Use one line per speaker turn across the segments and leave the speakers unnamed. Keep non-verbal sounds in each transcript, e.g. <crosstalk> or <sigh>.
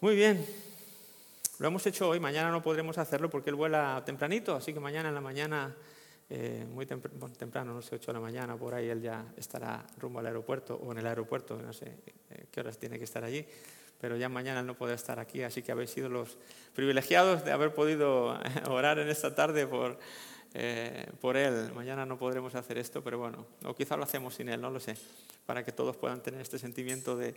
Muy bien. Lo hemos hecho hoy, mañana no podremos hacerlo porque él vuela tempranito, así que mañana en la mañana, eh, muy temprano, no sé, 8 de la mañana, por ahí él ya estará rumbo al aeropuerto o en el aeropuerto, no sé eh, qué horas tiene que estar allí, pero ya mañana él no podrá estar aquí, así que habéis sido los privilegiados de haber podido orar en esta tarde por, eh, por él. Mañana no podremos hacer esto, pero bueno, o quizá lo hacemos sin él, no lo sé, para que todos puedan tener este sentimiento de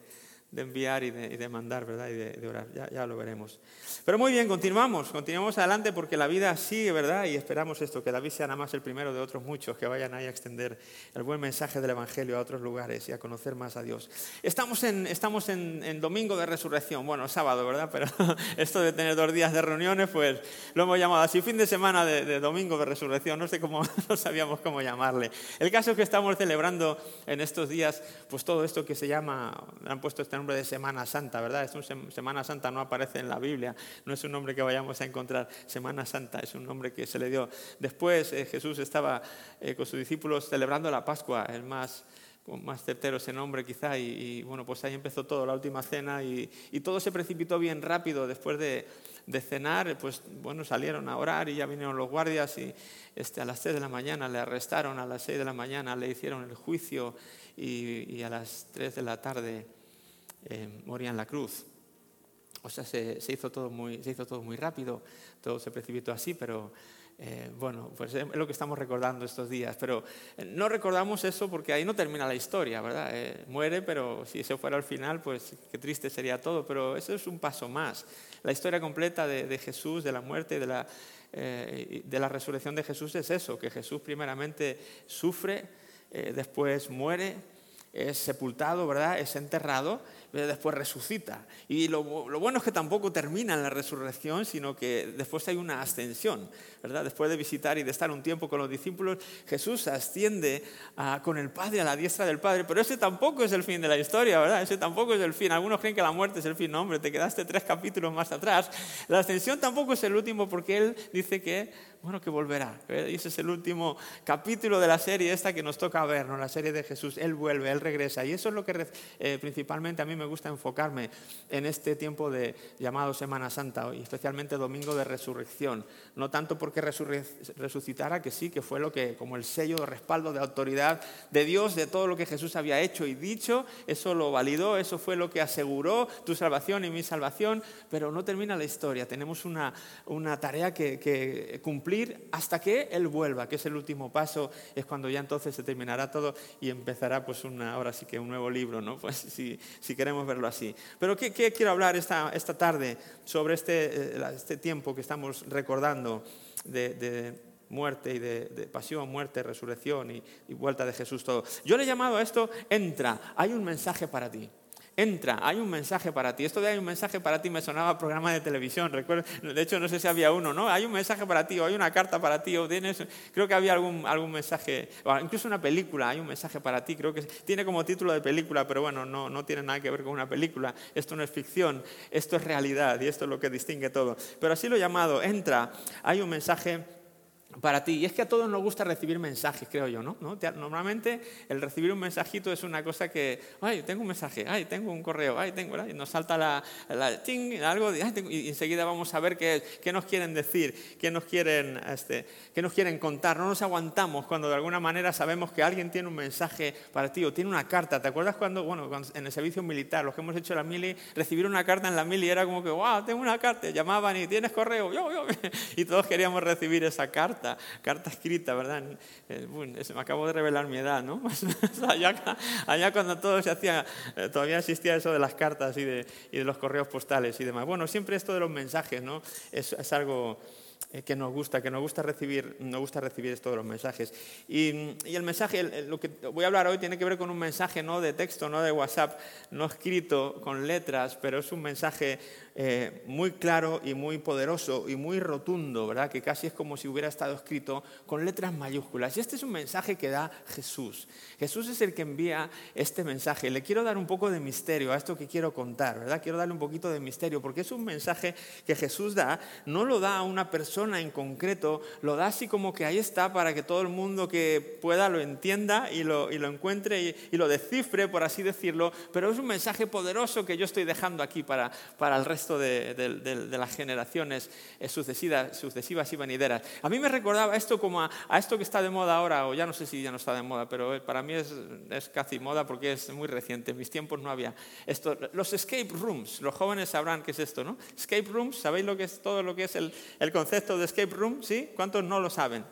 de enviar y de, mandar, ¿verdad? Y de, orar. Ya, ya, lo veremos. Pero muy bien, continuamos, continuamos adelante porque la vida sigue, ¿verdad? Y esperamos esto, que David sea nada más el primero de otros muchos que vayan ahí a extender el buen mensaje del Evangelio a otros lugares y a conocer más a Dios. Estamos en, estamos en, Domingo de Resurrección, bueno, sábado, ¿verdad? Pero <laughs> esto de tener dos días de reuniones, pues lo hemos llamado así, fin de semana de, Domingo de Resurrección, no sé cómo, <laughs> no sabíamos cómo llamarle. El caso es que estamos celebrando en estos días, pues todo esto que se llama, han puesto este nombre de Semana Santa, ¿verdad? Es Semana Santa no aparece en la Biblia, no es un nombre que vayamos a encontrar. Semana Santa es un nombre que se le dio. Después eh, Jesús estaba eh, con sus discípulos celebrando la Pascua, el más más certero ese nombre quizá, y, bueno, pues ahí empezó todo, la última cena, y, todo se precipitó bien rápido después de, cenar, pues bueno, salieron a orar y ya vinieron los guardias y este, a las 3 de la mañana le arrestaron, a las 6 de la mañana le hicieron el juicio y, y a las 3 de la tarde eh, moría en la cruz. O sea, se, hizo todo muy, se hizo todo muy rápido, todo se precipitó así, pero eh, bueno, pues es lo que estamos recordando estos días. Pero eh, no recordamos eso porque ahí no termina la historia, ¿verdad? muere, pero si eso fuera al final, pues qué triste sería todo. Pero eso es un paso más. La historia completa de, Jesús, de la muerte, de la, de la resurrección de Jesús es eso, que Jesús primeramente sufre, después muere, es sepultado, ¿verdad? Es enterrado después resucita. Y lo, bueno es que tampoco termina en la resurrección, sino que después hay una ascensión, ¿verdad? Después de visitar y de estar un tiempo con los discípulos, Jesús asciende con el Padre a la diestra del Padre, pero ese tampoco es el fin de la historia, ¿verdad? Ese tampoco es el fin. Algunos creen que la muerte es el fin, no, hombre, te quedaste tres capítulos más atrás. La ascensión tampoco es el último porque Él dice que bueno, que volverá. Y ese es el último capítulo de la serie esta que nos toca ver, ¿no? la serie de Jesús. Él vuelve, Él regresa. Y eso es lo que eh, principalmente a mí me gusta enfocarme en este tiempo de llamado Semana Santa, y especialmente Domingo de Resurrección. No tanto porque resucitara, que sí, que fue lo que, como el sello de respaldo de autoridad de Dios, de todo lo que Jesús había hecho y dicho, eso lo validó, eso fue lo que aseguró tu salvación y mi salvación, pero no termina la historia. Tenemos una, una tarea que, que cumplir hasta que Él vuelva, que es el último paso, es cuando ya entonces se terminará todo y empezará pues una, ahora sí que un nuevo libro, ¿no? <laughs> Pues si, si queremos verlo así. Pero ¿qué, quiero hablar esta, esta tarde sobre este, eh, este tiempo que estamos recordando de, muerte y de, pasión, muerte, resurrección y, y vuelta de Jesús todo? Yo le he llamado a esto, entra, hay un mensaje para ti. Entra, hay un mensaje para ti. Esto de hay un mensaje para ti me sonaba a programa de televisión. Recuerdo, de hecho, no sé si había uno, ¿no? Hay un mensaje para ti, o hay una carta para ti, o tienes. Creo que había algún, algún mensaje, incluso una película, hay un mensaje para ti. Creo que tiene como título de película, pero bueno, no, no tiene nada que ver con una película. Esto no es ficción, esto es realidad, y esto es lo que distingue todo. Pero así lo he llamado, entra, hay un mensaje para ti. Y es que a todos nos gusta recibir mensajes, creo yo, ¿no? Normalmente el recibir un mensajito es una cosa que, ay, tengo un mensaje, ay, tengo un correo, ay, tengo, y nos salta la, la ting, algo, y enseguida vamos a ver qué, qué nos quieren decir, qué nos quieren, este, qué nos quieren contar. No nos aguantamos cuando de alguna manera sabemos que alguien tiene un mensaje para ti o tiene una carta. ¿Te acuerdas cuando, bueno, en el servicio militar, los que hemos hecho la mili, recibir una carta en la mili era como que, wow, tengo una carta, llamaban y tienes correo, yo, yo, <laughs> y todos queríamos recibir esa carta carta, escrita, ¿verdad? Eh, me acabo de revelar mi edad, ¿no? <laughs> allá, cuando todo se hacía, eh, todavía existía eso de las cartas y de, los correos postales y demás. Bueno, siempre esto de los mensajes, ¿no? es algo eh, que nos gusta, que nos gusta recibir, nos gusta recibir todos los mensajes. Y, el mensaje, lo que voy a hablar hoy tiene que ver con un mensaje no de texto, no de WhatsApp, no escrito con letras, pero es un mensaje eh, muy claro y muy poderoso y muy rotundo, ¿verdad? Que casi es como si hubiera estado escrito con letras mayúsculas. Y este es un mensaje que da Jesús. Jesús es el que envía este mensaje. Le quiero dar un poco de misterio a esto que quiero contar, ¿verdad? Quiero darle un poquito de misterio porque es un mensaje que Jesús da, no lo da a una persona en concreto, lo da así como que ahí está para que todo el mundo que pueda lo entienda y lo, y lo encuentre y, lo descifre, por así decirlo, pero es un mensaje poderoso que yo estoy dejando aquí para, para el resto de, de, las generaciones eh, sucesivas, sucesivas y venideras. A mí me recordaba esto como a, esto que está de moda ahora, o ya no sé si ya no está de moda, pero para mí es, es casi moda porque es muy reciente. En mis tiempos no había esto. Los escape rooms, los jóvenes sabrán qué es esto, ¿no? Escape rooms, ¿sabéis lo que es todo lo que es el, el concepto de escape room? ¿Sí? ¿Cuántos no lo saben?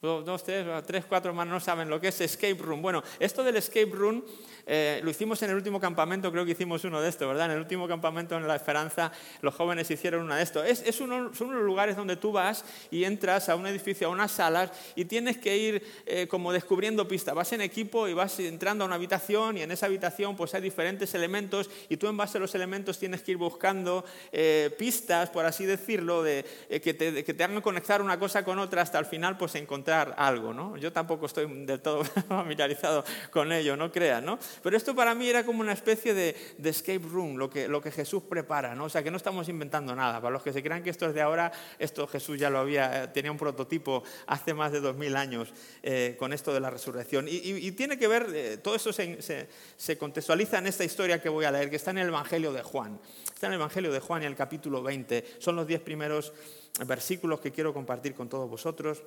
Dos, tres, tres, cuatro más no saben lo que es escape room. Bueno, esto del escape room eh, lo hicimos en el último campamento, creo que hicimos uno de estos, ¿verdad? En el último campamento en La Esperanza, los jóvenes hicieron una de estos. Es, uno, son unos lugares donde tú vas y entras a un edificio, a unas salas, y tienes que ir eh, como descubriendo pistas. Vas en equipo y vas entrando a una habitación, y en esa habitación pues hay diferentes elementos, y tú en base a los elementos tienes que ir buscando eh, pistas, por así decirlo, de, que, te, que te hagan conectar una cosa con otra hasta al final pues encontrar algo, ¿no? Yo tampoco estoy del todo <laughs> familiarizado con ello, no creas, ¿no? Pero esto para mí era como una especie de, escape room, lo que, lo que, Jesús prepara, ¿no? O sea, que no estamos inventando nada. Para los que se crean que esto es de ahora, esto Jesús ya lo había, eh, tenía un prototipo hace más de dos mil años eh, con esto de la resurrección. Y, tiene que ver, eh, todo eso se, se, contextualiza en esta historia que voy a leer, que está en el Evangelio de Juan. Está en el Evangelio de Juan y el capítulo 20. Son los diez primeros versículos que quiero compartir con todos vosotros.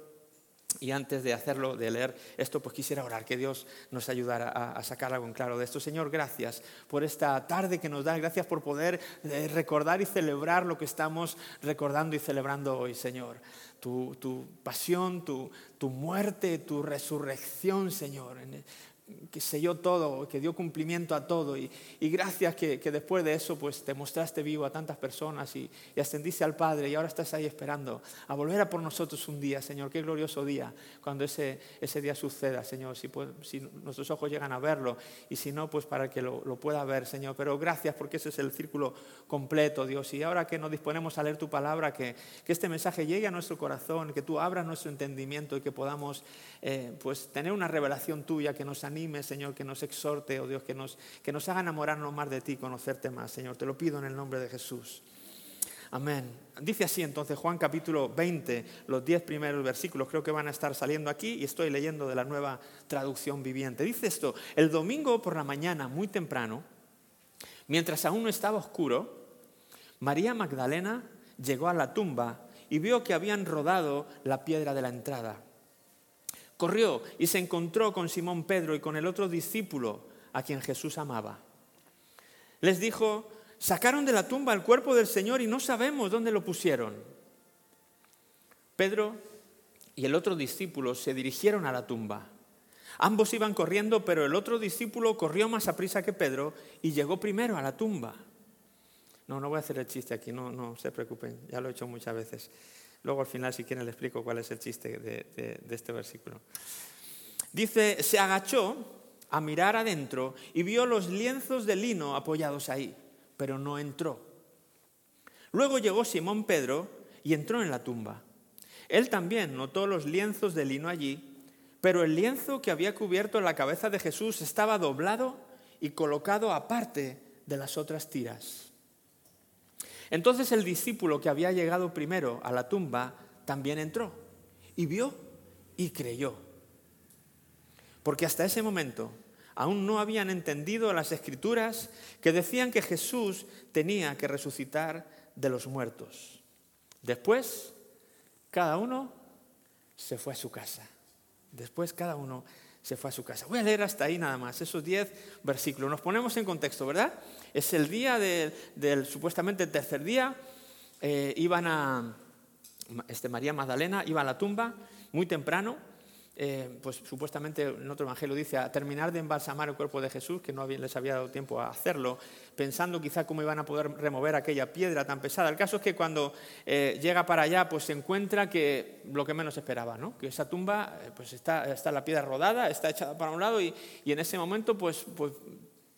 Y antes de hacerlo, de leer esto, pues quisiera orar que Dios nos ayudara a, sacar algo en claro de esto. Señor, gracias por esta tarde que nos da, gracias por poder eh, recordar y celebrar lo que estamos recordando y celebrando hoy, Señor. Tu, pasión, tu, tu, muerte, tu resurrección, Señor que selló todo, que dio cumplimiento a todo. Y, gracias que, después de eso pues te mostraste vivo a tantas personas y, ascendiste al Padre y ahora estás ahí esperando a volver a por nosotros un día, Señor. Qué glorioso día cuando ese, ese día suceda, Señor. Si, nuestros ojos llegan a verlo y si no, pues para que lo, lo, pueda ver, Señor. Pero gracias porque ese es el círculo completo, Dios. Y ahora que nos disponemos a leer tu palabra, que, que este mensaje llegue a nuestro corazón, que tú abras nuestro entendimiento y que podamos eh, pues tener una revelación tuya que nos anime, Señor, que nos exhorte, oh Dios, que nos, que nos haga enamorarnos más de ti, conocerte más, Señor. Te lo pido en el nombre de Jesús. Amén. Dice así entonces Juan capítulo 20, los 10 primeros versículos creo que van a estar saliendo aquí y estoy leyendo de la nueva traducción viviente. Dice esto, el domingo por la mañana, muy temprano, mientras aún no estaba oscuro, María Magdalena llegó a la tumba y vio que habían rodado la piedra de la entrada. Corrió y se encontró con Simón Pedro y con el otro discípulo a quien Jesús amaba. Les dijo, sacaron de la tumba el cuerpo del Señor y no sabemos dónde lo pusieron. Pedro y el otro discípulo se dirigieron a la tumba. Ambos iban corriendo, pero el otro discípulo corrió más a prisa que Pedro y llegó primero a la tumba. No, no voy a hacer el chiste aquí, no, no se preocupen, ya lo he hecho muchas veces. Luego al final, si quieren, les explico cuál es el chiste de, este versículo. Dice, se agachó a mirar adentro y vio los lienzos de lino apoyados ahí, pero no entró. Luego llegó Simón Pedro y entró en la tumba. Él también notó los lienzos de lino allí, pero el lienzo que había cubierto la cabeza de Jesús estaba doblado y colocado aparte de las otras tiras. Entonces el discípulo que había llegado primero a la tumba también entró y vio y creyó. Porque hasta ese momento aún no habían entendido las escrituras que decían que Jesús tenía que resucitar de los muertos. Después, cada uno se fue a su casa. Después, cada uno se fue a su casa. Voy a leer hasta ahí nada más, esos diez versículos. Nos ponemos en contexto, ¿verdad? Es el día del, supuestamente el tercer día. Eh, iban a, este, María Magdalena iba a la tumba muy temprano eh, pues supuestamente en otro evangelio dice, a terminar de embalsamar el cuerpo de Jesús, que no les había dado tiempo a hacerlo, pensando quizá cómo iban a poder remover aquella piedra tan pesada. El caso es que cuando eh, llega para allá, pues se encuentra que lo que menos esperaba, ¿no? que esa tumba eh, pues está, está la piedra rodada, está echada para un lado y, en ese momento pues, pues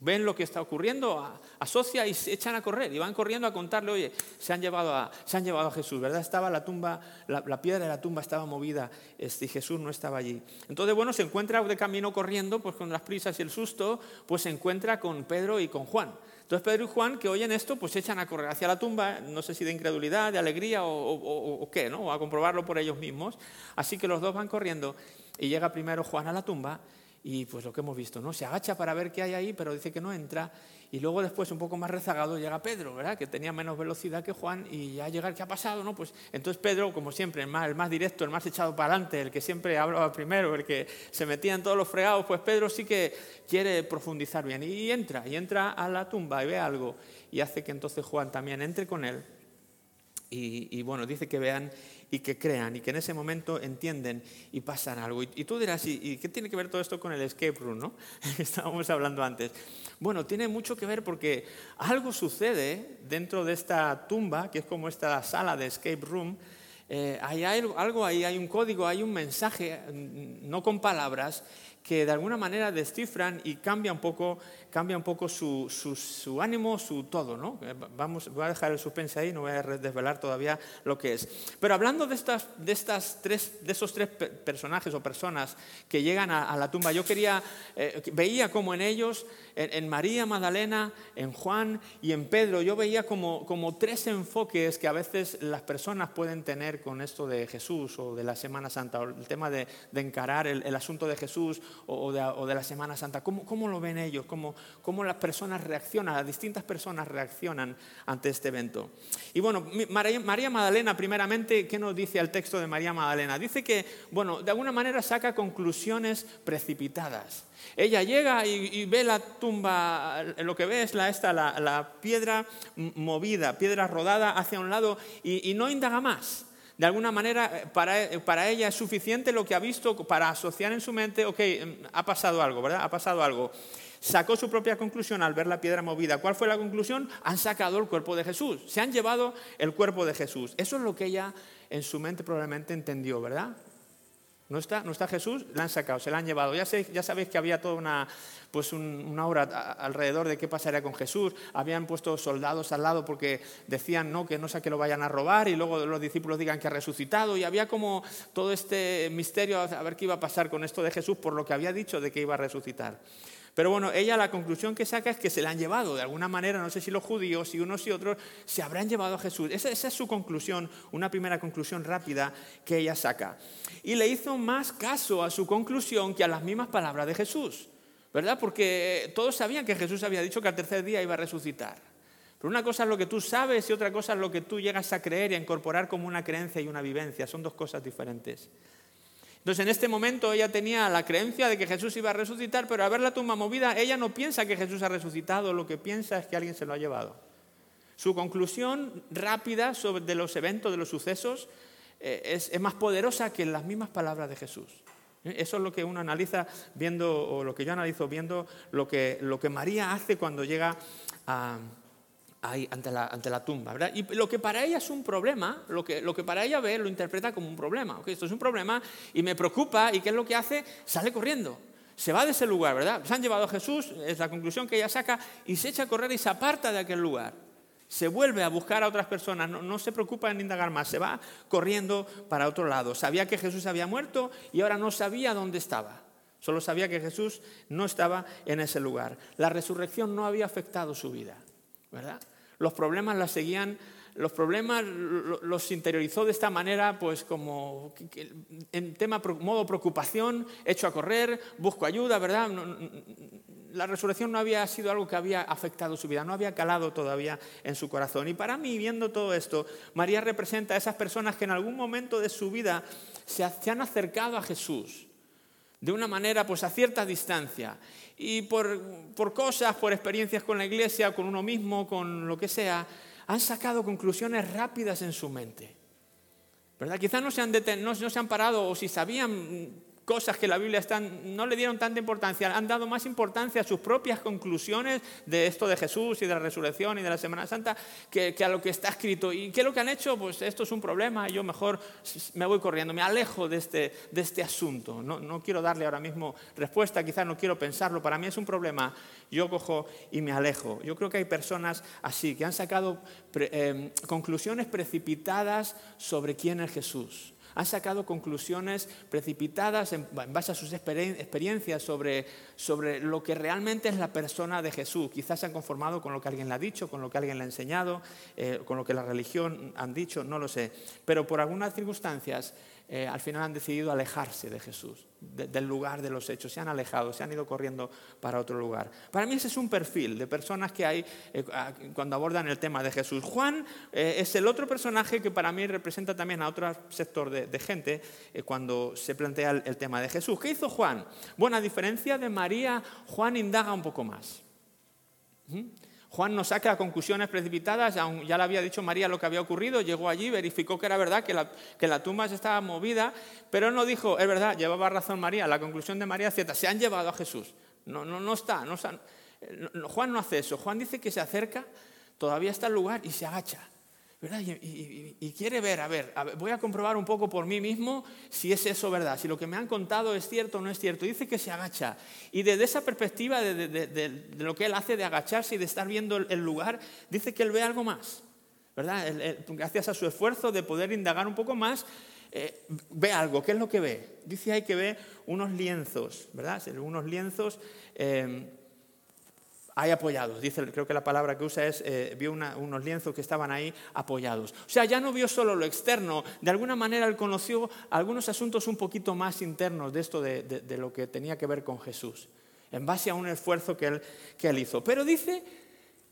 ven lo que está ocurriendo, asocia y se echan a correr y van corriendo a contarle, oye, se han llevado a, se han llevado a Jesús, ¿verdad? Estaba la tumba, la, piedra de la tumba estaba movida este, y Jesús no estaba allí. Entonces, bueno, se encuentra de camino corriendo, pues con las prisas y el susto, pues se encuentra con Pedro y con Juan. Entonces Pedro y Juan, que oyen esto, pues se echan a correr hacia la tumba, no sé si de incredulidad, de alegría o, qué, ¿no? O a comprobarlo por ellos mismos. Así que los dos van corriendo y llega primero Juan a la tumba y pues lo que hemos visto, ¿no? Se agacha para ver qué hay ahí, pero dice que no entra. Y luego después, un poco más rezagado, llega Pedro, ¿verdad? Que tenía menos velocidad que Juan y ya llega, ¿qué ha pasado? ¿no? Pues entonces Pedro, como siempre, el más, el directo, el más echado para adelante, el que siempre hablaba primero, el que se metía en todos los fregados, pues Pedro sí que quiere profundizar bien. Y entra, y entra a la tumba y ve algo. Y hace que entonces Juan también entre con él. Y bueno, dice que vean y que crean y que en ese momento entienden y pasan algo. Y, tú dirás, ¿y, qué tiene que ver todo esto con el escape room? ¿no? <laughs> Estábamos hablando antes. Bueno, tiene mucho que ver porque algo sucede dentro de esta tumba, que es como esta sala de escape room. Eh, hay algo ahí, hay un código, hay un mensaje, mm, no con palabras, que de alguna manera descifran y cambia un poco, cambia un poco su, su, ánimo, su todo. ¿no? Eh, vamos, voy a dejar el suspense ahí, no voy a desvelar todavía lo que es. Pero hablando de, estas, de, estas tres, de esos tres personajes o personas que llegan a, la tumba, yo quería, eh, veía como en ellos, en, María Magdalena, en Juan y en Pedro, yo veía como, como tres enfoques que a veces las personas pueden tener con esto de Jesús o de la Semana Santa, o el tema de, encarar el, el asunto de Jesús o, de, la Semana Santa? ¿Cómo, cómo lo ven ellos? ¿Cómo, ¿Cómo, las personas reaccionan, las distintas personas reaccionan ante este evento? Y bueno, María, Magdalena, primeramente, ¿qué nos dice el texto de María Magdalena? Dice que, bueno, de alguna manera saca conclusiones precipitadas. Ella llega y, ve la tumba, lo que ve es la, esta, la, piedra movida, piedra rodada hacia un lado y no indaga más. De alguna manera, eh, eh, para, ella es suficiente lo que ha visto para asociar en su mente, ok, em, ha pasado algo, ¿verdad? Ha pasado algo. Sacó su propia conclusión al ver la piedra movida. ¿Cuál fue la conclusión? Han sacado el cuerpo de Jesús. Se han llevado el cuerpo de Jesús. Eso es lo que ella en su mente probablemente entendió, ¿verdad? No está, no está Jesús, la han sacado, se la han llevado. Ya, sé, sabéis que había toda una, pues una hora alrededor de qué pasaría con Jesús. Habían puesto soldados al lado porque decían no, que no sé que lo vayan a robar y luego los discípulos digan que ha resucitado. Y había como todo este misterio a ver qué iba a pasar con esto de Jesús por lo que había dicho de que iba a resucitar. Pero bueno, ella la conclusión que saca es que se la han llevado de alguna manera, no sé si los judíos, si unos y otros, se habrán llevado a Jesús. Esa, esa, es su conclusión, una primera conclusión rápida que ella saca. Y le hizo más caso a su conclusión que a las mismas palabras de Jesús, ¿verdad? Porque todos sabían que Jesús había dicho que al tercer día iba a resucitar. Pero una cosa es lo que tú sabes y otra cosa es lo que tú llegas a creer y a incorporar como una creencia y una vivencia. Son dos cosas diferentes. Entonces en este momento ella tenía la creencia de que Jesús iba a resucitar, pero al ver la tumba movida, ella no piensa que Jesús ha resucitado, lo que piensa es que alguien se lo ha llevado. Su conclusión rápida sobre de los eventos, de los sucesos, eh, es, más poderosa que las mismas palabras de Jesús. ¿Eh? Eso es lo que uno analiza viendo, o lo que yo analizo viendo lo que, lo que María hace cuando llega a, ahí ante la, ante la tumba. ¿verdad? Y lo que para ella es un problema, lo que, lo que para ella ve, lo interpreta como un problema. Esto es un problema y me preocupa y ¿qué es lo que hace? Sale corriendo. Se va de ese lugar, ¿verdad? Se han llevado a Jesús, es la conclusión que ella saca, y se echa a correr y se aparta de aquel lugar. Se vuelve a buscar a otras personas, no, no se preocupa en indagar más, se va corriendo para otro lado. Sabía que Jesús había muerto y ahora no sabía dónde estaba. Solo sabía que Jesús no estaba en ese lugar. La resurrección no había afectado su vida, ¿verdad? Los problemas las seguían, los problemas los interiorizó de esta manera, pues como en tema modo preocupación, hecho a correr, busco ayuda, ¿verdad? La resurrección no había sido algo que había afectado su vida, no había calado todavía en su corazón. Y para mí, viendo todo esto, María representa a esas personas que en algún momento de su vida se han acercado a Jesús de una manera pues a cierta distancia y por, por, cosas, por experiencias con la iglesia, con uno mismo, con lo que sea, han sacado conclusiones rápidas en su mente. ¿Verdad? Quizás no se han, no se han parado o si sabían cosas que la Biblia no le dieron tanta importancia, han dado más importancia a sus propias conclusiones de esto de Jesús y de la resurrección y de la Semana Santa que, a lo que está escrito. ¿Y qué es lo que han hecho? Pues esto es un problema, yo mejor me voy corriendo, me alejo de este, este asunto. No, no quiero darle ahora mismo respuesta, quizás no quiero pensarlo, para mí es un problema, yo cojo y me alejo. Yo creo que hay personas así, que han sacado eh, conclusiones precipitadas sobre quién es Jesús Han sacado conclusiones precipitadas en, base a sus experiencias sobre, sobre lo que realmente es la persona de Jesús. Quizás se han conformado con lo que alguien le ha dicho, con lo que alguien le ha enseñado, eh, con lo que la religión han dicho, no lo sé. Pero por algunas circunstancias eh, al final han decidido alejarse de Jesús, del lugar de los hechos, se han alejado, se han ido corriendo para otro lugar. Para mí ese es un perfil de personas que hay eh, cuando abordan el tema de Jesús. Juan eh, es el otro personaje que para mí representa también a otro sector de, gente cuando se plantea el, tema de Jesús. ¿Qué hizo Juan? Bueno, a diferencia de María, Juan indaga un poco más. ¿Mm? Juan no saca conclusiones precipitadas, ya le había dicho María lo que había ocurrido, llegó allí, verificó que era verdad, que la, tumba estaba movida, pero no dijo, es verdad, llevaba razón María, la conclusión de María es cierta, se han llevado a Jesús. No, no, no está, no, Juan no hace eso, Juan dice que se acerca, todavía está el lugar y se agacha. Y, quiere ver a, ver, voy a comprobar un poco por mí mismo si es eso verdad, si lo que me han contado es cierto o no es cierto. Dice que se agacha. Y desde esa perspectiva de, lo que él hace de agacharse y de estar viendo el, lugar, dice que él ve algo más. ¿Verdad? gracias a su esfuerzo de poder indagar un poco más, eh, ve algo. ¿Qué es lo que ve? Dice ahí que ve unos lienzos, ¿verdad? Unos lienzos. Eh, hay apoyados. Dice, creo que la palabra que usa es, eh, vio unos lienzos que estaban ahí apoyados. O sea, ya no vio solo lo externo, de alguna manera él conoció algunos asuntos un poquito más internos de esto de, lo que tenía que ver con Jesús, en base a un esfuerzo que él, que él hizo. Pero dice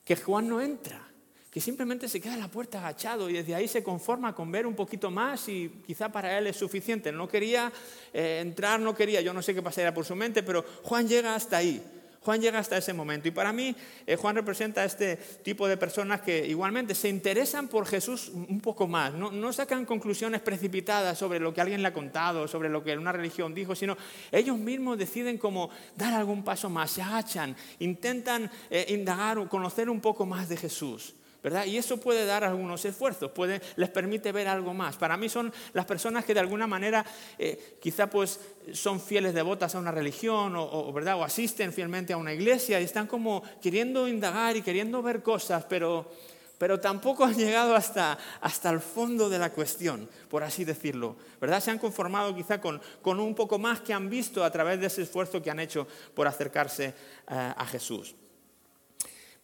que Juan no entra, que simplemente se queda en la puerta agachado y desde ahí se conforma con ver un poquito más y quizá para él es suficiente. No quería eh, entrar, no quería, yo no sé qué pasaría por su mente, pero Juan llega hasta ahí. Juan llega hasta ese momento. Y para mí, eh, Juan representa a este tipo de personas que igualmente se interesan por Jesús un poco más. No, sacan conclusiones precipitadas sobre lo que alguien le ha contado, sobre lo que una religión dijo, sino ellos mismos deciden como dar algún paso más, se agachan, intentan eh, indagar o conocer un poco más de Jesús. Y eso puede dar algunos esfuerzos, puede, les permite ver algo más. Para mí son las personas que de alguna manera eh, quizá pues son fieles devotas a una religión o, ¿verdad? o asisten fielmente a una iglesia y están como queriendo indagar y queriendo ver cosas, pero, pero tampoco han llegado hasta, hasta el fondo de la cuestión, por así decirlo. ¿verdad? Se han conformado quizá con, con un poco más que han visto a través de ese esfuerzo que han hecho por acercarse eh, a Jesús.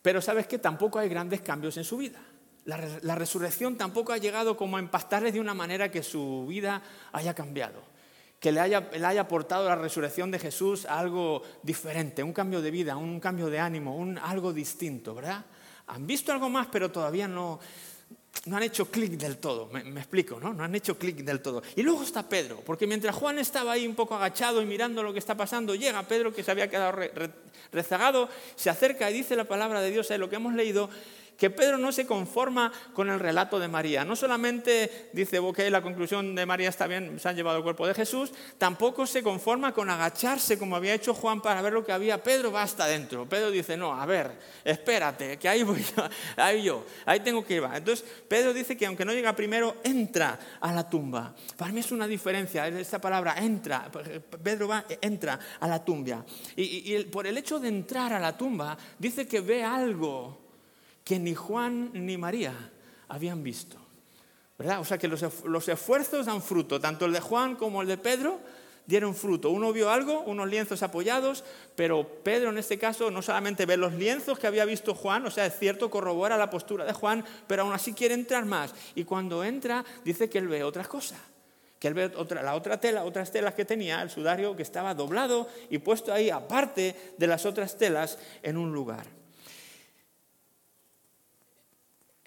Pero sabes que tampoco hay grandes cambios en su vida. La, resurrección tampoco ha llegado como a impactarles de una manera que su vida haya cambiado, que le haya, le haya aportado la resurrección de Jesús a algo diferente, un cambio de vida, un cambio de ánimo, un, algo distinto, ¿verdad? Han visto algo más, pero todavía no, no han hecho clic del todo, me, explico, ¿no? No han hecho clic del todo. Y luego está Pedro, porque mientras Juan estaba ahí un poco agachado y mirando lo que está pasando, llega Pedro que se había quedado rezagado, se acerca y dice la palabra de Dios, en lo que hemos leído, que Pedro no se conforma con el relato de María. No solamente dice, ok, la conclusión de María está bien, se han llevado el cuerpo de Jesús, tampoco se conforma con agacharse como había hecho Juan para ver lo que había. Pedro va hasta adentro. Pedro dice, no, a ver, espérate, que ahí voy <laughs> ahí yo, ahí tengo que ir. Entonces, Pedro dice que aunque no llega primero, entra a la tumba. Para mí es una diferencia, esta palabra, entra. Pedro va, entra a la tumba. Y por el hecho de entrar a la tumba, dice que ve algo que ni Juan ni María habían visto. ¿verdad? O sea que los, esfuerzos dan fruto, tanto el de Juan como el de Pedro dieron fruto. Uno vio algo, unos lienzos apoyados, pero Pedro en este caso no solamente ve los lienzos que había visto Juan, o sea, es cierto, corrobora la postura de Juan, pero aún así quiere entrar más. Y cuando entra, dice que él ve otras cosas. Que él ve otra, la otra tela, otras telas que tenía, el sudario que estaba doblado y puesto ahí aparte de las otras telas en un lugar.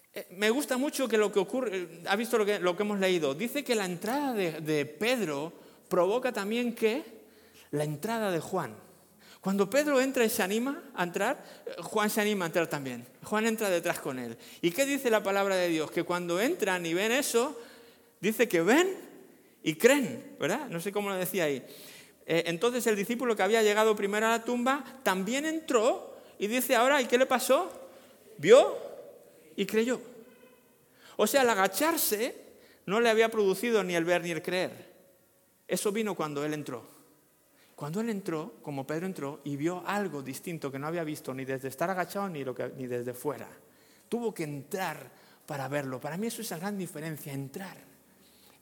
Eh, me gusta mucho que lo que ocurre, eh, ha visto lo que, hemos leído, dice que la entrada de, Pedro provoca también que la entrada de Juan. Cuando Pedro entra y se anima a entrar, eh, Juan se anima a entrar también. Juan entra detrás con él. ¿Y qué dice la palabra de Dios? Que cuando entran y ven eso, dice que ven y creen, ¿verdad? No sé cómo lo decía ahí. entonces el discípulo que había llegado primero a la tumba también entró y dice ahora, ¿y qué le pasó? Vio y creyó. O sea, el agacharse no le había producido ni el ver ni el creer. Eso vino cuando él entró. Cuando él entró, como Pedro entró, y vio algo distinto que no había visto ni desde estar agachado ni, desde fuera. Tuvo que entrar para verlo. Para mí eso es la gran diferencia, entrar.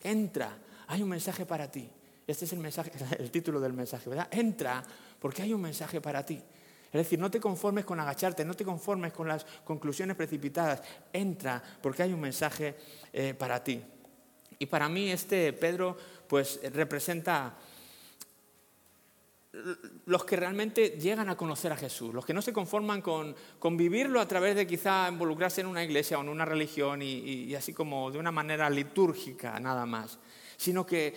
Entra hay un mensaje para ti. Este es el, mensaje, <laughs> el título del mensaje, ¿verdad? Entra porque hay un mensaje para ti. Es decir, no te conformes con agacharte, no te conformes con las conclusiones precipitadas. Entra porque hay un mensaje eh, para ti. Y para mí este Pedro pues representa los que realmente llegan a conocer a Jesús, los que no se conforman con, vivirlo a través de quizá involucrarse en una iglesia o en una religión y, así como de una manera litúrgica nada más, sino que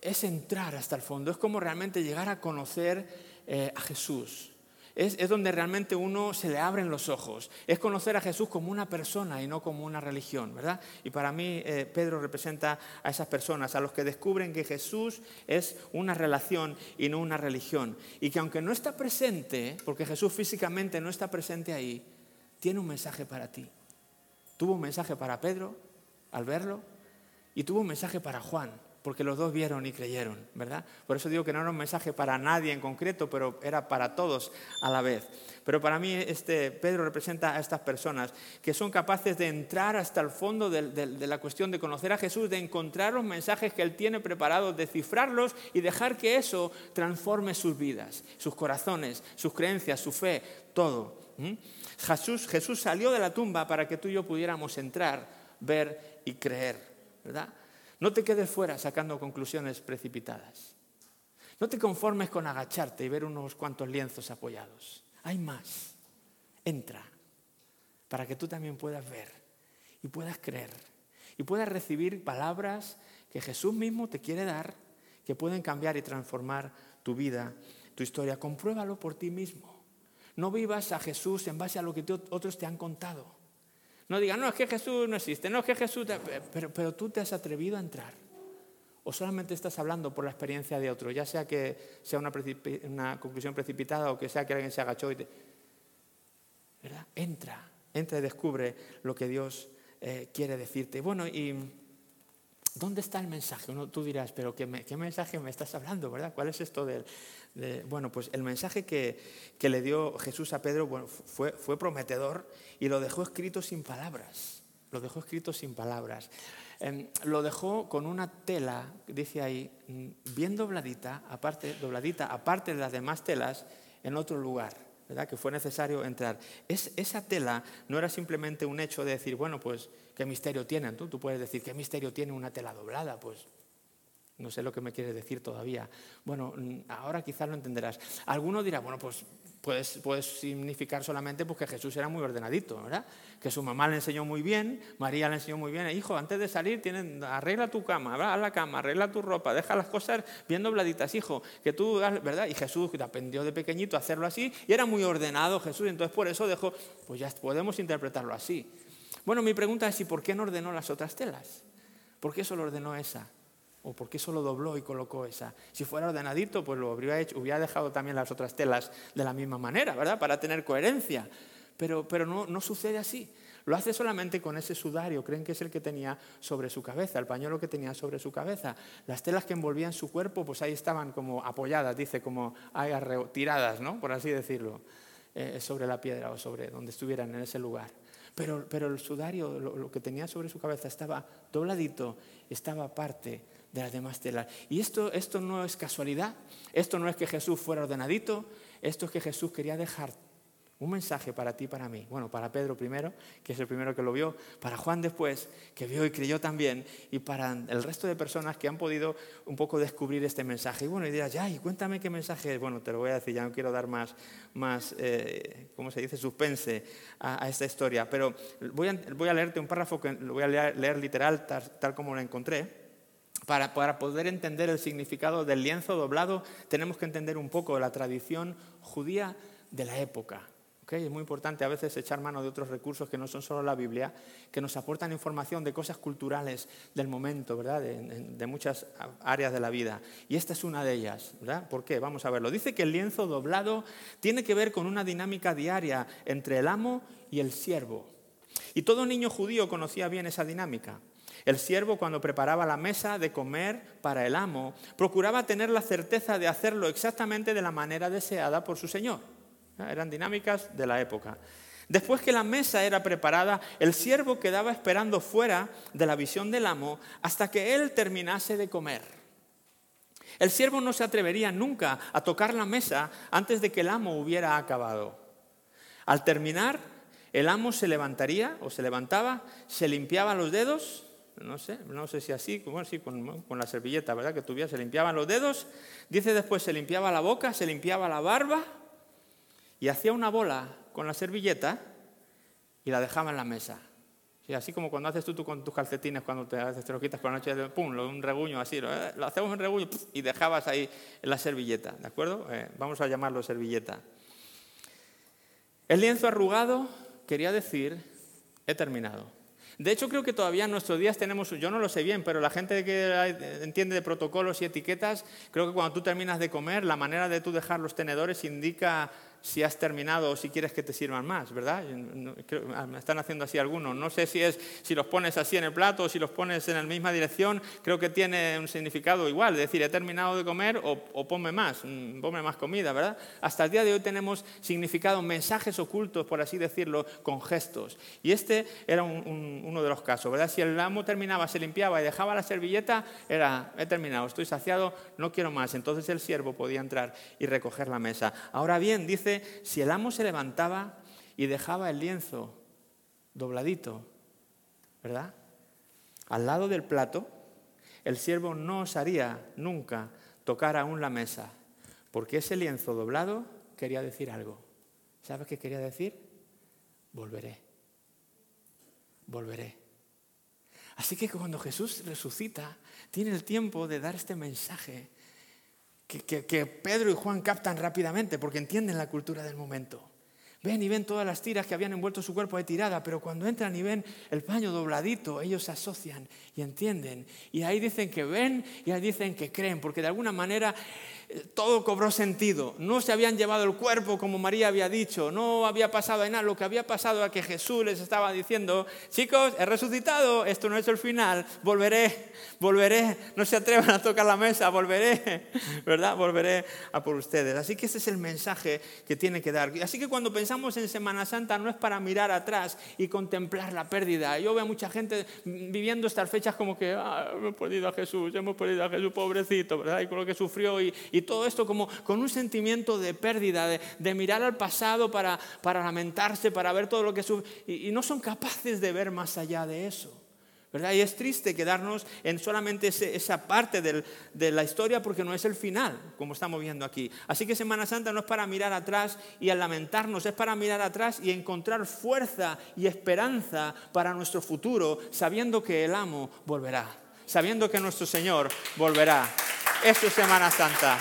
es entrar hasta el fondo, es como realmente llegar a conocer eh, a Jesús es, donde realmente uno se le abren los ojos. Es conocer a Jesús como una persona y no como una religión, ¿verdad? Y para mí eh, Pedro representa a esas personas, a los que descubren que Jesús es una relación y no una religión. Y que aunque no está presente, porque Jesús físicamente no está presente ahí, tiene un mensaje para ti. Tuvo un mensaje para Pedro al verlo y tuvo un mensaje para Juan porque los dos vieron y creyeron, ¿verdad? Por eso digo que no era un mensaje para nadie en concreto, pero era para todos a la vez. Pero para mí este Pedro representa a estas personas que son capaces de entrar hasta el fondo de, la cuestión de conocer a Jesús, de encontrar los mensajes que Él tiene preparados, de cifrarlos y dejar que eso transforme sus vidas, sus corazones, sus creencias, su fe, todo. Jesús salió de la tumba para que tú y yo pudiéramos entrar, ver y creer, ¿verdad? No te quedes fuera sacando conclusiones precipitadas. No te conformes con agacharte y ver unos cuantos lienzos apoyados. Hay más. Entra para que tú también puedas ver y puedas creer y puedas recibir palabras que Jesús mismo te quiere dar que pueden cambiar y transformar tu vida, tu historia. Compruébalo por ti mismo. No vivas a Jesús en base a lo que otros te han contado. No digan, no, es que Jesús no existe, no, es que Jesús... Pero, pero tú te has atrevido a entrar. O solamente estás hablando por la experiencia de otro, ya sea que sea una, una conclusión precipitada o que sea que alguien se agachó y te... ¿Verdad? Entra, entra y descubre lo que Dios eh, quiere decirte. Bueno, y ¿dónde está el mensaje? Uno, tú dirás, pero ¿qué, ¿qué, mensaje me estás hablando? ¿verdad? ¿Cuál es esto del, bueno, pues el mensaje que, le dio Jesús a Pedro fue, fue, prometedor y lo dejó escrito sin palabras. Lo dejó escrito sin palabras. Em, lo dejó con una tela, dice ahí, mm, bien dobladita, aparte, dobladita, aparte de las demás telas, en otro lugar. Que fue necesario entrar. Es, esa tela no era simplemente un hecho de decir, bueno, pues, ¿qué misterio tienen? Tú, tú puedes decir, ¿qué misterio tiene una tela doblada? Pues no sé lo que me quieres decir todavía. Bueno, mm, ahora quizás lo entenderás. Alguno dirá, bueno, pues puede, significar solamente pues, que Jesús era muy ordenadito, ¿verdad? Que su mamá le enseñó muy bien, María le enseñó muy bien. Hijo, antes de salir, tienen, arregla tu cama, haz la cama, arregla tu ropa, deja las cosas bien dobladitas, hijo, que tú, ¿verdad? Y Jesús aprendió de pequeñito a hacerlo así y era muy ordenado Jesús, entonces por eso dejó, pues ya podemos interpretarlo así. Bueno, mi pregunta es, ¿y por qué no ordenó las otras telas? ¿Por qué solo ordenó esa? ¿O por qué solo dobló y colocó esa? Si fuera ordenadito, pues lo habría hecho, hubiera dejado también las otras telas de la misma manera, ¿verdad? Para tener coherencia. Pero, pero no, no sucede así. Lo hace solamente con ese sudario, creen que es el que tenía sobre su cabeza, el pañuelo que tenía sobre su cabeza. Las telas que envolvían su cuerpo, pues ahí estaban como apoyadas, dice, como tiradas, ¿no? Por así decirlo, eh, sobre la piedra o sobre donde estuvieran en ese lugar. Pero, pero el sudario, lo, lo que tenía sobre su cabeza, estaba dobladito, estaba aparte de las demás telas. Y esto, esto no es casualidad, esto no es que Jesús fuera ordenadito, esto es que Jesús quería dejar un mensaje para ti para mí. Bueno, para Pedro primero, que es el primero que lo vio, para Juan después, que vio y creyó también, y para el resto de personas que han podido un poco descubrir este mensaje. Y bueno, y dirás, ya, y cuéntame qué mensaje es. Bueno, te lo voy a decir, ya no quiero dar más, más eh, ¿cómo se dice?, suspense a, esta historia. Pero voy a, voy a, leerte un párrafo que lo voy a leer, literal, tal como lo encontré. Para, poder entender el significado del lienzo doblado, tenemos que entender un poco la tradición judía de la época. Es muy importante a veces echar mano de otros recursos que no son solo la Biblia, que nos aportan información de cosas culturales del momento, ¿verdad? De, muchas áreas de la vida. Y esta es una de ellas. ¿verdad? ¿Por qué? Vamos a verlo. Dice que el lienzo doblado tiene que ver con una dinámica diaria entre el amo y el siervo. Y todo niño judío conocía bien esa dinámica. El siervo cuando preparaba la mesa de comer para el amo, procuraba tener la certeza de hacerlo exactamente de la manera deseada por su señor. Eran dinámicas de la época. Después que la mesa era preparada, el siervo quedaba esperando fuera de la visión del amo hasta que él terminase de comer. El siervo no se atrevería nunca a tocar la mesa antes de que el amo hubiera acabado. Al terminar, el amo se levantaría o se levantaba, se limpiaba los dedos, no sé, no sé si así, con, la servilleta, ¿verdad? Que tuviera, se limpiaban los dedos, dice después se limpiaba la boca, se limpiaba la barba y hacía una bola con la servilleta y la dejaba en la mesa. así como cuando haces tú, con tus calcetines, cuando te, haces, te lo quitas por la noche, pum, un reguño así, lo, eh, hacemos un reguño y dejabas ahí la servilleta, ¿de acuerdo? Eh, vamos a llamarlo servilleta. El lienzo arrugado quería decir, he terminado. De hecho, creo que todavía en nuestros días tenemos, yo no lo sé bien, pero la gente que entiende de protocolos y etiquetas, creo que cuando tú terminas de comer, la manera de tú dejar los tenedores indica si has terminado o si quieres que te sirvan más, ¿verdad? Ah, me están haciendo así algunos. No sé si es si los pones así en el plato o si los pones en la misma dirección, creo que tiene un significado igual, es decir, he terminado de comer o, o ponme más, mm, ponme más comida, ¿verdad? Hasta el día de hoy tenemos significado, mensajes ocultos, por así decirlo, con gestos. Y este era uno de los casos, ¿verdad? Si el amo terminaba, se limpiaba y dejaba la servilleta, era, he terminado, estoy saciado, no quiero más. Entonces el siervo podía entrar y recoger la mesa. Ahora bien, dice si el amo se levantaba y dejaba el lienzo dobladito, ¿verdad? Al lado del plato, el siervo no osaría nunca tocar aún la mesa, porque ese lienzo doblado quería decir algo. ¿Sabes qué quería decir? Volveré. Volveré. Así que cuando Jesús resucita, tiene el tiempo de dar este mensaje que, Pedro y Juan captan rápidamente porque entienden la cultura del momento. Ven y ven todas las tiras que habían envuelto su cuerpo de tirada, pero cuando entran y ven el paño dobladito, ellos se asocian y entienden. Y ahí dicen que ven y ahí dicen que creen, porque de alguna manera todo cobró sentido. No se habían llevado el cuerpo como María había dicho, no había pasado nada. Lo que había pasado era que Jesús les estaba diciendo, chicos, he resucitado, esto no es el final, volveré, volveré, no se atrevan a tocar la mesa, volveré, ¿verdad? Volveré a por ustedes. Así que ese es el mensaje que tiene que dar. Así que cuando pensamos en Semana Santa no es para mirar atrás y contemplar la pérdida. Yo veo a mucha gente viviendo estas fechas como que, ah, hemos perdido a Jesús, hemos perdido a Jesús, pobrecito, ¿verdad? Y con lo que sufrió y, y todo esto como con un sentimiento de pérdida, de, mirar al pasado para, para, lamentarse, para ver todo lo que sufre, y, no son capaces de ver más allá de eso. ¿verdad? Y es triste quedarnos en solamente esa parte de la historia porque no es el final, como estamos viendo aquí. Así que Semana Santa no es para mirar atrás y al lamentarnos, es para mirar atrás y encontrar fuerza y esperanza para nuestro futuro, sabiendo que el amo volverá, sabiendo que nuestro Señor volverá. Es Semana Santa.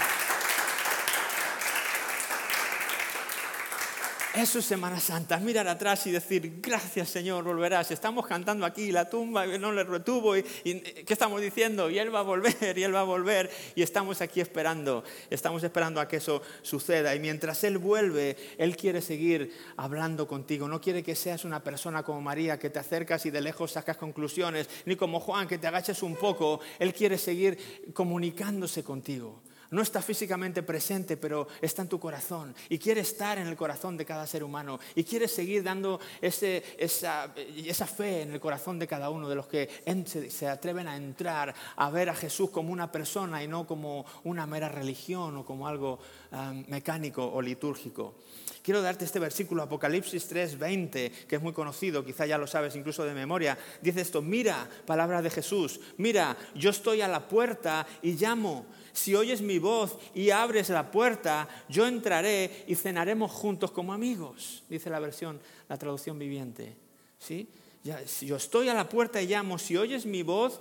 Eso es Semana Santa, mirar atrás y decir, gracias Señor, volverás. Estamos cantando aquí, la tumba no le retuvo, y, ¿qué estamos diciendo? Y Él va a volver, y Él va a volver, y estamos aquí esperando, estamos esperando a que eso suceda. Y mientras Él vuelve, Él quiere seguir hablando contigo. No quiere que seas una persona como María, que te acercas y de lejos sacas conclusiones, ni como Juan, que te agaches un poco. Él quiere seguir comunicándose contigo. No está físicamente presente, pero está en tu corazón y quiere estar en el corazón de cada ser humano y quiere seguir dando esa, fe en el corazón de cada uno de los que se atreven a entrar a ver a Jesús como una persona y no como una mera religión o como algo um, mecánico o litúrgico. Quiero darte este versículo, Apocalipsis 3:20, que es muy conocido, quizá ya lo sabes incluso de memoria. Dice esto, mira, palabra de Jesús, mira, yo estoy a la puerta y llamo si oyes mi voz y abres la puerta, yo entraré y cenaremos juntos como amigos, dice la versión, la traducción viviente. ¿Sí? si yo estoy a la puerta y llamo, si oyes mi voz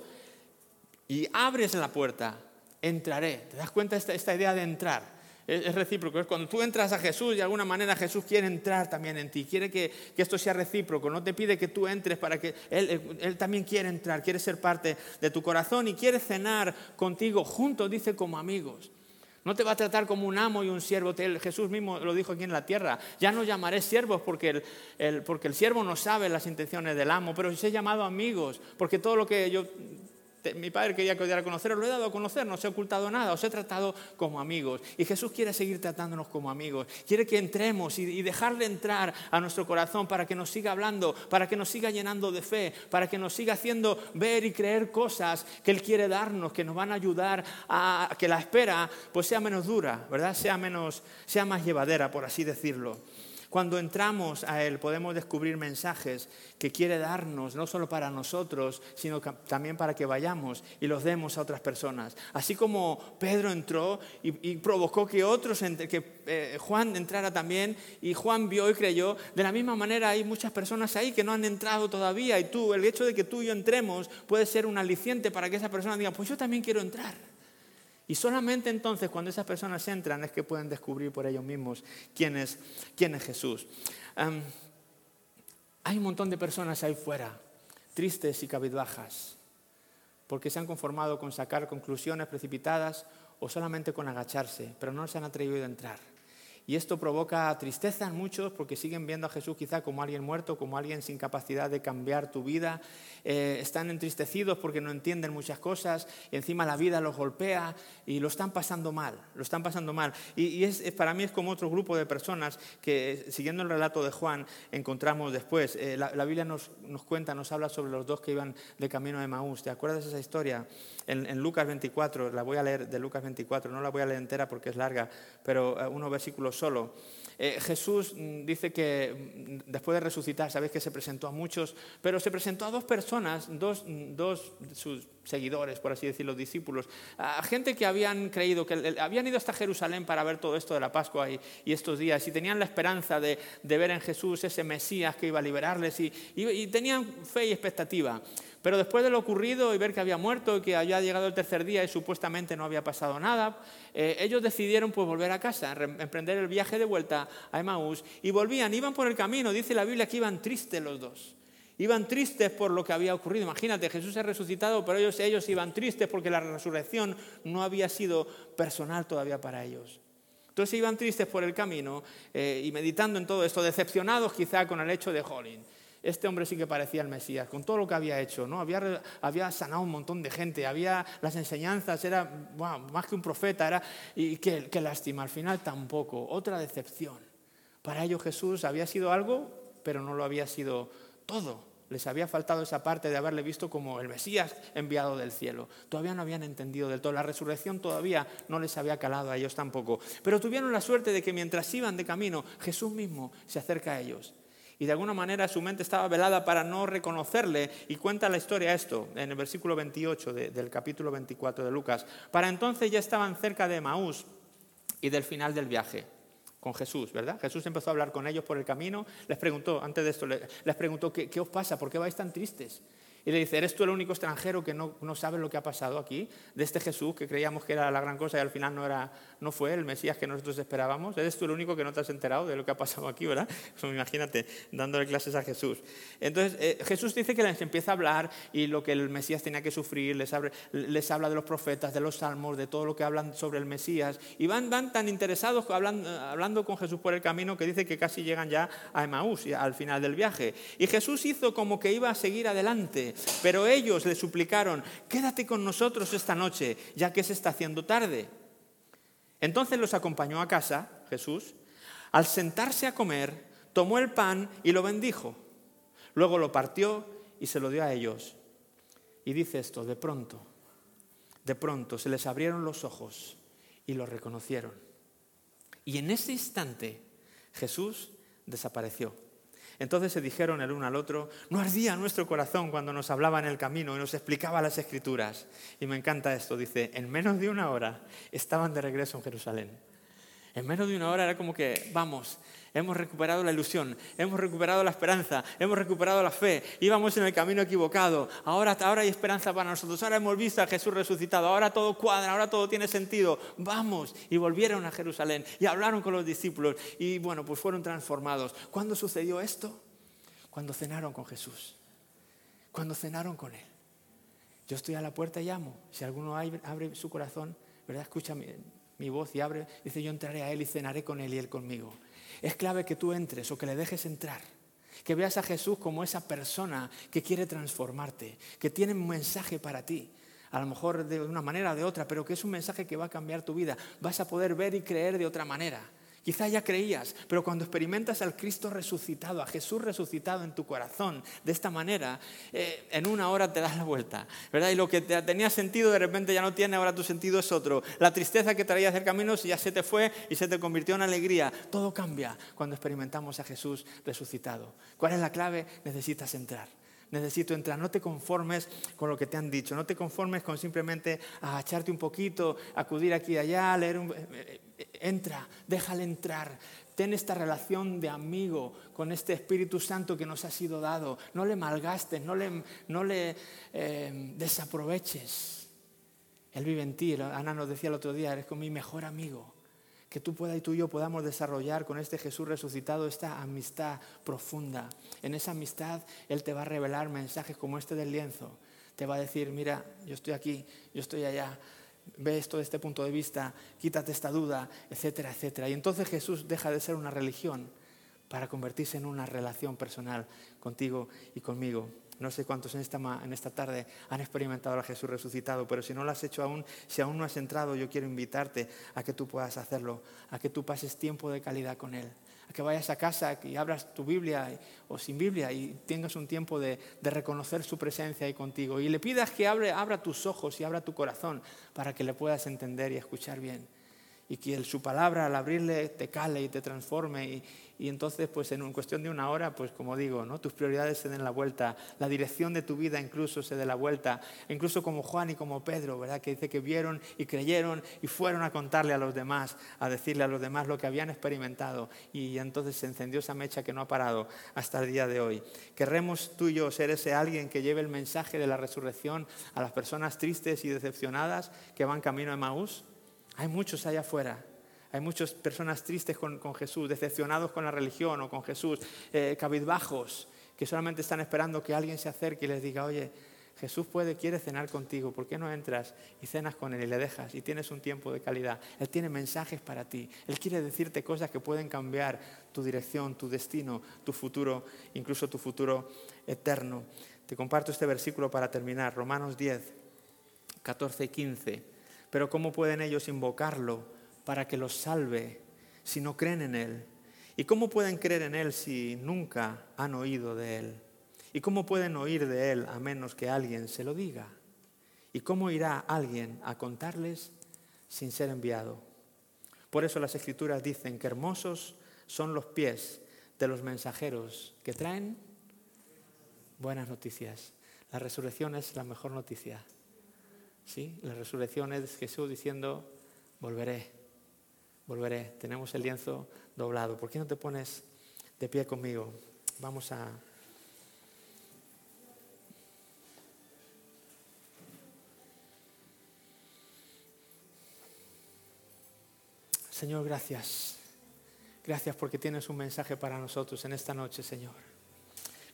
y abres la puerta, entraré. ¿Te das cuenta esta, esta idea de entrar? Es, recíproco. Es cuando tú entras a Jesús, de alguna manera Jesús quiere entrar también en ti. Quiere que, esto sea recíproco. No te pide que tú entres para que él, él, también quiere entrar, quiere ser parte de tu corazón y quiere cenar contigo juntos, dice, como amigos. No te va a tratar como un amo y un siervo. Jesús mismo lo dijo aquí en la tierra. Ya no llamaré siervos porque el, porque el siervo no sabe las intenciones del amo, pero os he llamado amigos, porque todo lo que yo mi padre quería que os diera a conocer, lo he dado a conocer, no os he ocultado nada, os he tratado como amigos. Y Jesús quiere seguir tratándonos como amigos. Quiere que entremos y, y dejarle entrar a nuestro corazón para que nos siga hablando, para que nos siga llenando de fe, para que nos siga haciendo ver y creer cosas que Él quiere darnos, que nos van a ayudar a que la espera pues sea menos dura, ¿verdad? Sea, menos, sea más llevadera, por así decirlo. Cuando entramos a Él podemos descubrir mensajes que quiere darnos, no solo para nosotros, sino también para que vayamos y los demos a otras personas. Así como Pedro entró y, provocó que otros, que eh, Juan entrara también y Juan vio y creyó, de la misma manera hay muchas personas ahí que no han entrado todavía y tú, el hecho de que tú y yo entremos puede ser un aliciente para que esa persona diga, pues yo también quiero entrar. Y solamente entonces cuando esas personas entran es que pueden descubrir por ellos mismos quién es, quién es Jesús. hay un montón de personas ahí fuera, tristes y cabizbajas, porque se han conformado con sacar conclusiones precipitadas o solamente con agacharse, pero no se han atrevido a entrar. Y esto provoca tristeza en muchos porque siguen viendo a Jesús quizá como alguien muerto, como alguien sin capacidad de cambiar tu vida. Eh, están entristecidos porque no entienden muchas cosas y encima la vida los golpea y lo están pasando mal, lo están pasando mal. Y, es, para mí es como otro grupo de personas que, siguiendo el relato de Juan, encontramos después. Eh, la, Biblia nos, cuenta, nos habla sobre los dos que iban de camino de Maús. ¿Te acuerdas esa historia? En, en, Lucas 24, la voy a leer de Lucas 24, no la voy a leer entera porque es larga, pero eh, unos versículos solo. Eh, Jesús mm, dice que mm, después de resucitar, sabéis que se presentó a muchos, pero se presentó a dos personas, dos, mm, dos sus seguidores, por así decirlo, discípulos, a gente que habían creído, que habían ido hasta Jerusalén para ver todo esto de la Pascua y, estos días, y tenían la esperanza de, ver en Jesús ese Mesías que iba a liberarles, y tenían fe y expectativa. Pero después de lo ocurrido y ver que había muerto y que había llegado el tercer día y supuestamente no había pasado nada, eh, ellos decidieron pues volver a casa, emprender el viaje de vuelta a Emaús y volvían, iban por el camino, dice la Biblia que iban tristes los dos. Iban tristes por lo que había ocurrido. Imagínate, Jesús ha resucitado, pero ellos, iban tristes porque la resurrección no había sido personal todavía para ellos. Entonces iban tristes por el camino eh, y meditando en todo esto, decepcionados quizá con el hecho de Jolín este hombre sí que parecía el Mesías, con todo lo que había hecho, ¿no? Había, había sanado un montón de gente, había las enseñanzas, era más que un profeta, era, y qué, lástima, al final tampoco, otra decepción. Para ellos Jesús había sido algo, pero no lo había sido todo. Les había faltado esa parte de haberle visto como el Mesías enviado del cielo. Todavía no habían entendido del todo. La resurrección todavía no les había calado a ellos tampoco. Pero tuvieron la suerte de que mientras iban de camino, Jesús mismo se acerca a ellos y de alguna manera su mente estaba velada para no reconocerle. Y cuenta la historia esto en el versículo 28 del capítulo 24 de Lucas. Para entonces ya estaban cerca de Maús y del final del viaje con Jesús, ¿verdad? Jesús empezó a hablar con ellos por el camino, les preguntó, antes de esto, les preguntó, ¿qué, qué os pasa? ¿Por qué vais tan tristes? Y le dice, ¿eres tú el único extranjero que no, no sabe lo que ha pasado aquí? De este Jesús que creíamos que era la gran cosa y al final no, era, no fue el Mesías que nosotros esperábamos. ¿Eres tú el único que no te has enterado de lo que ha pasado aquí, verdad? <laughs> imagínate, dándole clases a Jesús. Entonces, eh, Jesús dice que les empieza a hablar y lo que el Mesías tenía que sufrir, les, habla de los profetas, de los salmos, de todo lo que hablan sobre el Mesías. Y van, van tan interesados hablando con Jesús por el camino que dice que casi llegan ya a Emaús, al final del viaje. Y Jesús hizo como que iba a seguir adelante pero ellos le suplicaron, quédate con nosotros esta noche, ya que se está haciendo tarde. Entonces los acompañó a casa, Jesús. Al sentarse a comer, tomó el pan y lo bendijo. Luego lo partió y se lo dio a ellos. Y dice esto, de pronto, de pronto se les abrieron los ojos y lo reconocieron. Y en ese instante Jesús desapareció. Entonces se dijeron el uno al otro, no ardía nuestro corazón cuando nos hablaba en el camino y nos explicaba las escrituras. Y me encanta esto, dice, en menos de una hora estaban de regreso en Jerusalén. En menos de una hora era como que, vamos, hemos recuperado la ilusión, hemos recuperado la esperanza, hemos recuperado la fe, íbamos en el camino equivocado, ahora, ahora hay esperanza para nosotros, ahora hemos visto a Jesús resucitado, ahora todo cuadra, ahora todo tiene sentido, vamos. Y volvieron a Jerusalén y hablaron con los discípulos y bueno, pues fueron transformados. ¿Cuándo sucedió esto? Cuando cenaron con Jesús, cuando cenaron con Él. Yo estoy a la puerta y llamo, si alguno abre su corazón, ¿verdad? Escucha mi voz y abre, dice yo entraré a Él y cenaré con Él y Él conmigo. Es clave que tú entres o que le dejes entrar. Que veas a Jesús como esa persona que quiere transformarte, que tiene un mensaje para ti. a lo mejor de una manera o de otra, pero que es un mensaje que va a cambiar tu vida. Vas a poder ver y creer de otra manera. Quizá ya creías, pero cuando experimentas al Cristo resucitado, a Jesús resucitado en tu corazón, de esta manera, eh, en una hora te das la vuelta, ¿verdad? Y lo que tenía sentido de repente ya no tiene, ahora tu sentido es otro. La tristeza que traías del camino ya se te fue y se te convirtió en alegría. Todo cambia cuando experimentamos a Jesús resucitado. ¿Cuál es la clave? Necesitas entrar necesito entrar. No te conformes con lo que te han dicho, no te conformes con simplemente agacharte un poquito, acudir aquí y allá, leer un... Entra, déjale entrar. Ten esta relación de amigo con este Espíritu Santo que nos ha sido dado. No le malgastes, no le, no le eh, desaproveches. Él vive en ti. Ana nos decía el otro día, eres como mi mejor amigo que tú puedas y tú y yo podamos desarrollar con este Jesús resucitado esta amistad profunda. En esa amistad Él te va a revelar mensajes como este del lienzo. Te va a decir, mira, yo estoy aquí, yo estoy allá, ve esto desde este punto de vista, quítate esta duda, etcétera, etcétera. Y entonces Jesús deja de ser una religión para convertirse en una relación personal contigo y conmigo. No sé cuántos en esta, en esta tarde han experimentado a Jesús resucitado, pero si no lo has hecho aún, si aún no has entrado, yo quiero invitarte a que tú puedas hacerlo, a que tú pases tiempo de calidad con Él, que vayas a casa y abras tu Biblia o sin Biblia y tengas un tiempo de, reconocer su presencia ahí contigo. Y le pidas que abra tus ojos y abra tu corazón para que le puedas entender y escuchar bien y que su palabra al abrirle te cale y te transforme y, entonces pues en cuestión de una hora pues como digo ¿no? tus prioridades se den la vuelta la dirección de tu vida incluso se dé la vuelta incluso como Juan y como Pedro verdad que dice que vieron y creyeron y fueron a contarle a los demás a decirle a los demás lo que habían experimentado y entonces se encendió esa mecha que no ha parado hasta el día de hoy querremos tú y yo ser ese alguien que lleve el mensaje de la resurrección a las personas tristes y decepcionadas que van camino a Maús hay muchos allá afuera. Hay muchas personas tristes con, Jesús, decepcionados con la religión o con Jesús, eh, cabizbajos, que solamente están esperando que alguien se acerque y les diga, oye, Jesús puede, quiere cenar contigo, ¿por qué no entras y cenas con Él y le dejas y tienes un tiempo de calidad? Él tiene mensajes para ti, Él quiere decirte cosas que pueden cambiar tu dirección, tu destino, tu futuro, incluso tu futuro eterno. Te comparto este versículo para terminar, Romanos 10, 14 y 15. Pero ¿cómo pueden ellos invocarlo para que los salve si no creen en Él? ¿Y cómo pueden creer en Él si nunca han oído de Él? ¿Y cómo pueden oír de Él a menos que alguien se lo diga? ¿Y cómo irá alguien a contarles sin ser enviado? Por eso las escrituras dicen que hermosos son los pies de los mensajeros que traen buenas noticias. La resurrección es la mejor noticia. ¿Sí? La resurrección es Jesús diciendo, volveré, volveré. Tenemos el lienzo doblado. ¿Por qué no te pones de pie conmigo? Vamos a... Señor, gracias. Gracias porque tienes un mensaje para nosotros en esta noche, Señor.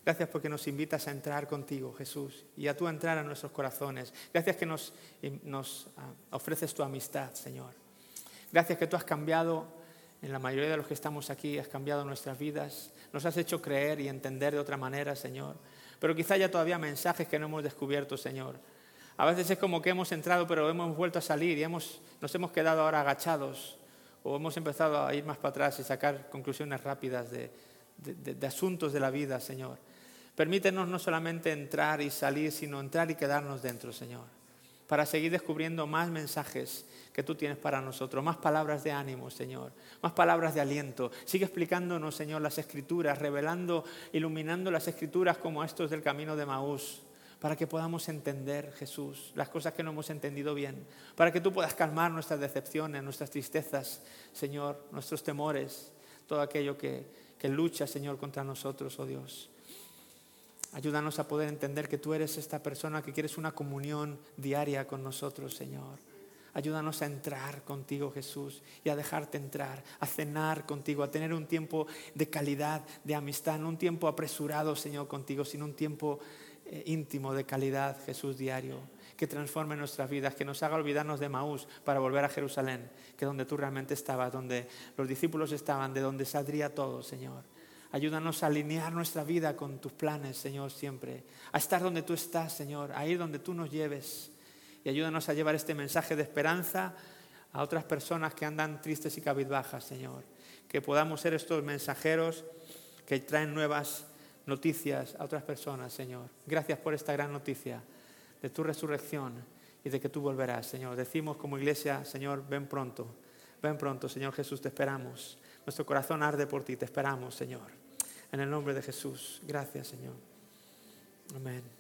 Gracias porque nos invitas a entrar contigo, Jesús, y a tú entrar a nuestros corazones. Gracias que nos, nos ah, ofreces tu amistad, Señor. Gracias que tú has cambiado, en la mayoría de los que estamos aquí, has cambiado nuestras vidas. Nos has hecho creer y entender de otra manera, Señor. Pero quizá haya todavía mensajes que no hemos descubierto, Señor. A veces es como que hemos entrado, pero hemos vuelto a salir y hemos, nos hemos quedado ahora agachados o hemos empezado a ir más para atrás y sacar conclusiones rápidas de asuntos de la vida, Señor. Permítenos no solamente entrar y salir, sino entrar y quedarnos dentro, Señor, para seguir descubriendo más mensajes que tú tienes para nosotros, más palabras de ánimo, Señor, más palabras de aliento. Sigue explicándonos, Señor, las escrituras, revelando, iluminando las escrituras como estos del camino de Maús, para que podamos entender, Jesús, las cosas que no hemos entendido bien, para que tú puedas calmar nuestras decepciones, nuestras tristezas, Señor, nuestros temores, todo aquello que, que lucha, Señor, contra nosotros, oh Dios. Ayúdanos a poder entender que tú eres esta persona que quieres una comunión diaria con nosotros, Señor. Ayúdanos a entrar contigo, Jesús, y a dejarte entrar, a cenar contigo, a tener un tiempo de calidad, de amistad, no un tiempo apresurado, Señor, contigo, sino un tiempo eh, íntimo de calidad, Jesús, diario, que transforme nuestras vidas, que nos haga olvidarnos de Maús para volver a Jerusalén, que donde tú realmente estabas, donde los discípulos estaban, de donde saldría todo, Señor. Ayúdanos a alinear nuestra vida con tus planes, Señor, siempre. A estar donde tú estás, Señor. A ir donde tú nos lleves. y ayúdanos a llevar este mensaje de esperanza a otras personas que andan tristes y cabizbajas, Señor. Que podamos ser estos mensajeros que traen nuevas noticias a otras personas, Señor. Gracias por esta gran noticia de tu resurrección y de que tú volverás, Señor. Decimos como iglesia, Señor, ven pronto. Ven pronto, Señor Jesús, te esperamos. Nuestro corazón arde por ti, te esperamos, Señor. En el nombre de Jesús. Gracias, Señor. Amén.